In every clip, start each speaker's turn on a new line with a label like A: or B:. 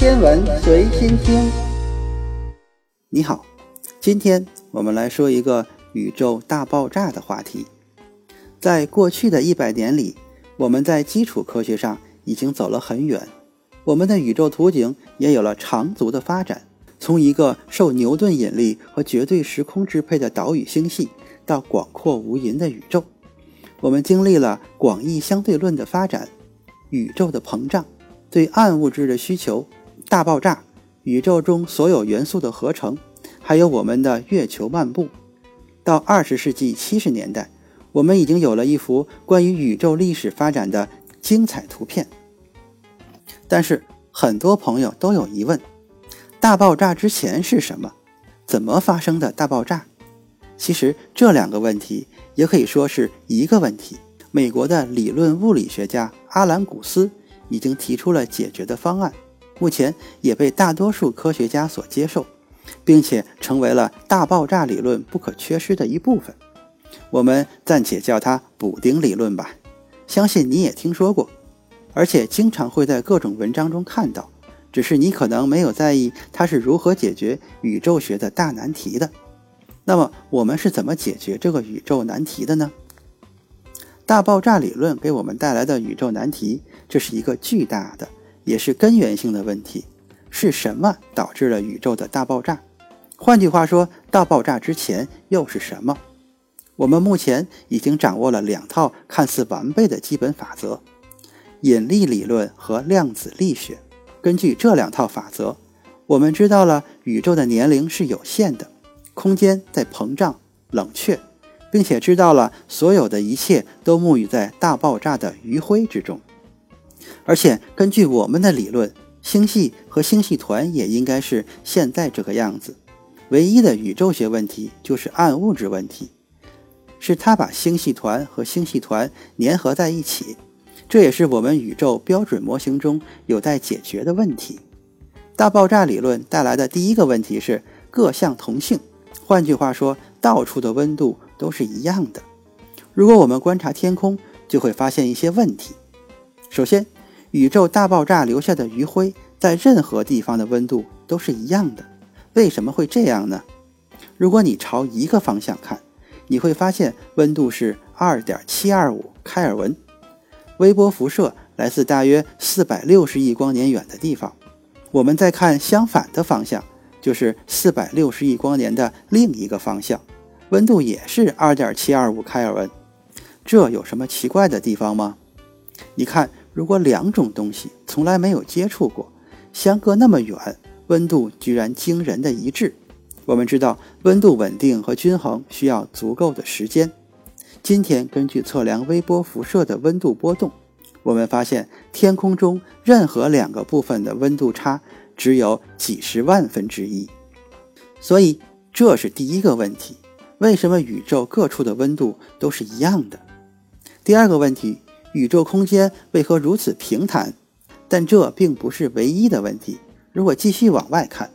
A: 天文随心听。你好，今天我们来说一个宇宙大爆炸的话题。在过去的一百年里，我们在基础科学上已经走了很远，我们的宇宙图景也有了长足的发展。从一个受牛顿引力和绝对时空支配的岛屿星系，到广阔无垠的宇宙，我们经历了广义相对论的发展，宇宙的膨胀，对暗物质的需求，大爆炸，宇宙中所有元素的合成，还有我们的月球漫步。到二十世纪七十年代，我们已经有了一幅关于宇宙历史发展的精彩图片。但是，很多朋友都有疑问。大爆炸之前是什么？怎么发生的大爆炸？其实这两个问题也可以说是一个问题。美国的理论物理学家阿兰·古斯已经提出了解决的方案，目前也被大多数科学家所接受，并且成为了大爆炸理论不可缺失的一部分。我们暂且叫它补丁理论吧。相信你也听说过，而且经常会在各种文章中看到。只是你可能没有在意它是如何解决宇宙学的大难题的。那么我们是怎么解决这个宇宙难题的呢？大爆炸理论给我们带来的宇宙难题，这是一个巨大的，也是根源性的问题：是什么导致了宇宙的大爆炸？换句话说，大爆炸之前又是什么？我们目前已经掌握了两套看似完备的基本法则：引力理论和量子力学。根据这两套法则，我们知道了宇宙的年龄是有限的，空间在膨胀、冷却，并且知道了所有的一切都沐浴在大爆炸的余晖之中。而且根据我们的理论，星系和星系团也应该是现在这个样子。唯一的宇宙学问题就是暗物质问题，是它把星系团和星系团粘合在一起。这也是我们宇宙标准模型中有待解决的问题。大爆炸理论带来的第一个问题是各项同性，换句话说，到处的温度都是一样的。如果我们观察天空，就会发现一些问题。首先，宇宙大爆炸留下的余晖在任何地方的温度都是一样的。为什么会这样呢？如果你朝一个方向看，你会发现温度是二点七二五开尔文。微波辐射来自大约四百六十亿光年远的地方，我们再看相反的方向，就是四百六十亿光年的另一个方向，温度也是二点七二五开尔文。这有什么奇怪的地方吗？你看，如果两种东西从来没有接触过，相隔那么远，温度居然惊人的一致。我们知道，温度稳定和均衡需要足够的时间。今天根据测量微波辐射的温度波动，我们发现天空中任何两个部分的温度差只有几十万分之一。所以这是第一个问题：为什么宇宙各处的温度都是一样的？第二个问题：宇宙空间为何如此平坦？但这并不是唯一的问题。如果继续往外看，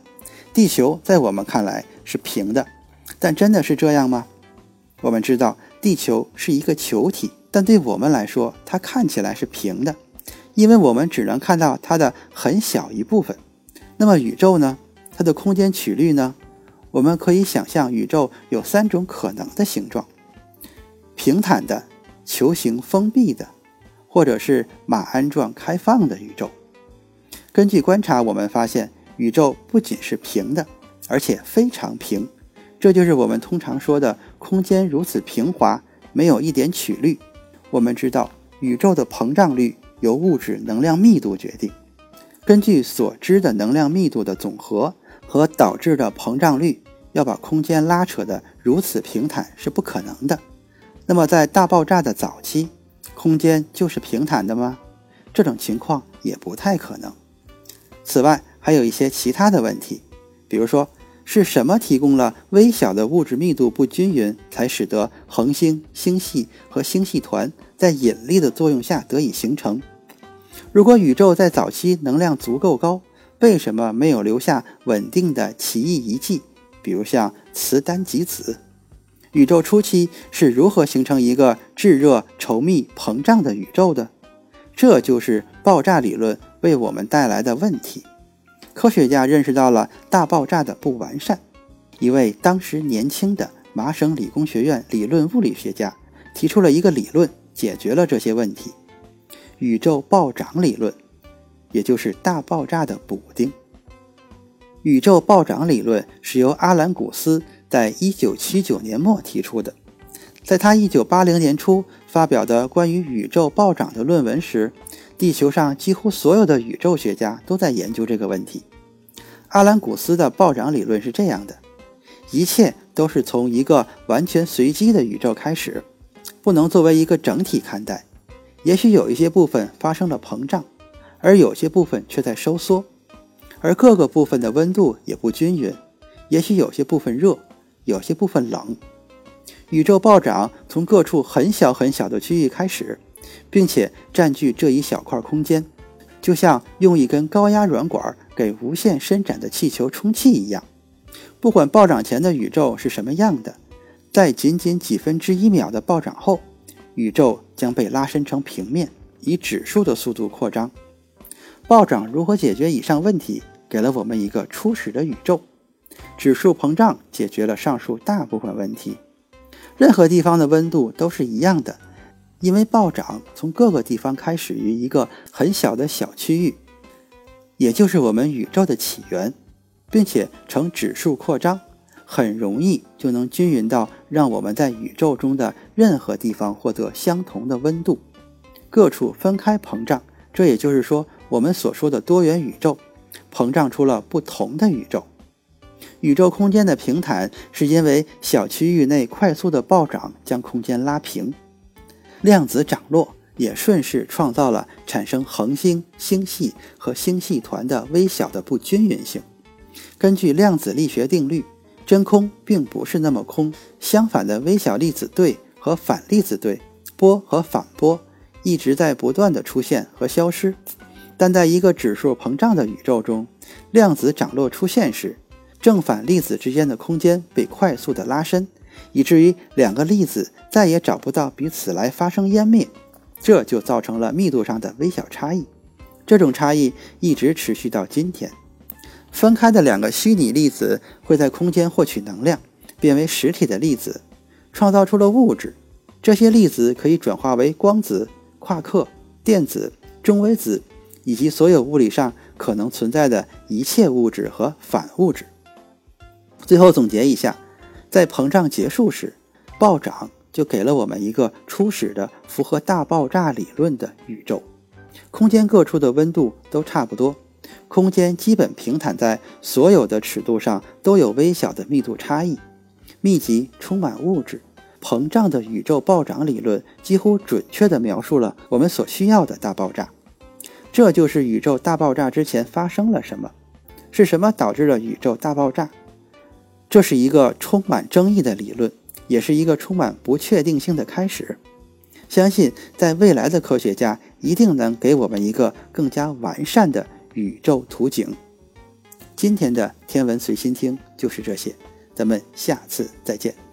A: 地球在我们看来是平的，但真的是这样吗？我们知道。地球是一个球体，但对我们来说，它看起来是平的，因为我们只能看到它的很小一部分。那么宇宙呢？它的空间曲率呢？我们可以想象，宇宙有三种可能的形状：平坦的、球形封闭的，或者是马鞍状开放的宇宙。根据观察，我们发现宇宙不仅是平的，而且非常平。这就是我们通常说的空间如此平滑，没有一点曲率。我们知道，宇宙的膨胀率由物质能量密度决定。根据所知的能量密度的总和和导致的膨胀率，要把空间拉扯得如此平坦是不可能的。那么，在大爆炸的早期，空间就是平坦的吗？这种情况也不太可能。此外，还有一些其他的问题，比如说。是什么提供了微小的物质密度不均匀，才使得恒星、星系和星系团在引力的作用下得以形成？如果宇宙在早期能量足够高，为什么没有留下稳定的奇异遗迹，比如像磁单极子？宇宙初期是如何形成一个炙热、稠密、膨胀的宇宙的？这就是爆炸理论为我们带来的问题。科学家认识到了大爆炸的不完善。一位当时年轻的麻省理工学院理论物理学家提出了一个理论，解决了这些问题——宇宙暴涨理论，也就是大爆炸的补丁。宇宙暴涨理论是由阿兰·古斯在1979年末提出的。在他1980年初发表的关于宇宙暴涨的论文时，地球上几乎所有的宇宙学家都在研究这个问题。阿兰·古斯的暴涨理论是这样的：一切都是从一个完全随机的宇宙开始，不能作为一个整体看待。也许有一些部分发生了膨胀，而有些部分却在收缩。而各个部分的温度也不均匀，也许有些部分热，有些部分冷。宇宙暴涨从各处很小很小的区域开始，并且占据这一小块空间，就像用一根高压软管给无限伸展的气球充气一样。不管暴涨前的宇宙是什么样的，在仅仅几分之一秒的暴涨后，宇宙将被拉伸成平面，以指数的速度扩张。暴涨如何解决以上问题？给了我们一个初始的宇宙，指数膨胀解决了上述大部分问题。任何地方的温度都是一样的，因为暴涨从各个地方开始于一个很小的小区域，也就是我们宇宙的起源，并且呈指数扩张，很容易就能均匀到让我们在宇宙中的任何地方获得相同的温度。各处分开膨胀，这也就是说我们所说的多元宇宙。膨胀出了不同的宇宙。宇宙空间的平坦是因为小区域内快速的暴涨将空间拉平。量子涨落也顺势创造了产生恒星、星系和星系团的微小的不均匀性。根据量子力学定律，真空并不是那么空，相反的微小粒子对和反粒子对、波和反波一直在不断的出现和消失。但在一个指数膨胀的宇宙中，量子涨落出现时，正反粒子之间的空间被快速的拉伸，以至于两个粒子再也找不到彼此来发生湮灭，这就造成了密度上的微小差异。这种差异一直持续到今天。分开的两个虚拟粒子会在空间获取能量，变为实体的粒子，创造出了物质。这些粒子可以转化为光子、夸克、电子、中微子。以及所有物理上可能存在的一切物质和反物质。最后总结一下，在膨胀结束时，暴涨就给了我们一个初始的符合大爆炸理论的宇宙。空间各处的温度都差不多，空间基本平坦，在所有的尺度上都有微小的密度差异，密集充满物质。膨胀的宇宙暴涨理论几乎准确地描述了我们所需要的大爆炸。这就是宇宙大爆炸之前发生了什么？是什么导致了宇宙大爆炸？这是一个充满争议的理论，也是一个充满不确定性的开始。相信在未来的科学家一定能给我们一个更加完善的宇宙图景。今天的天文随心听就是这些，咱们下次再见。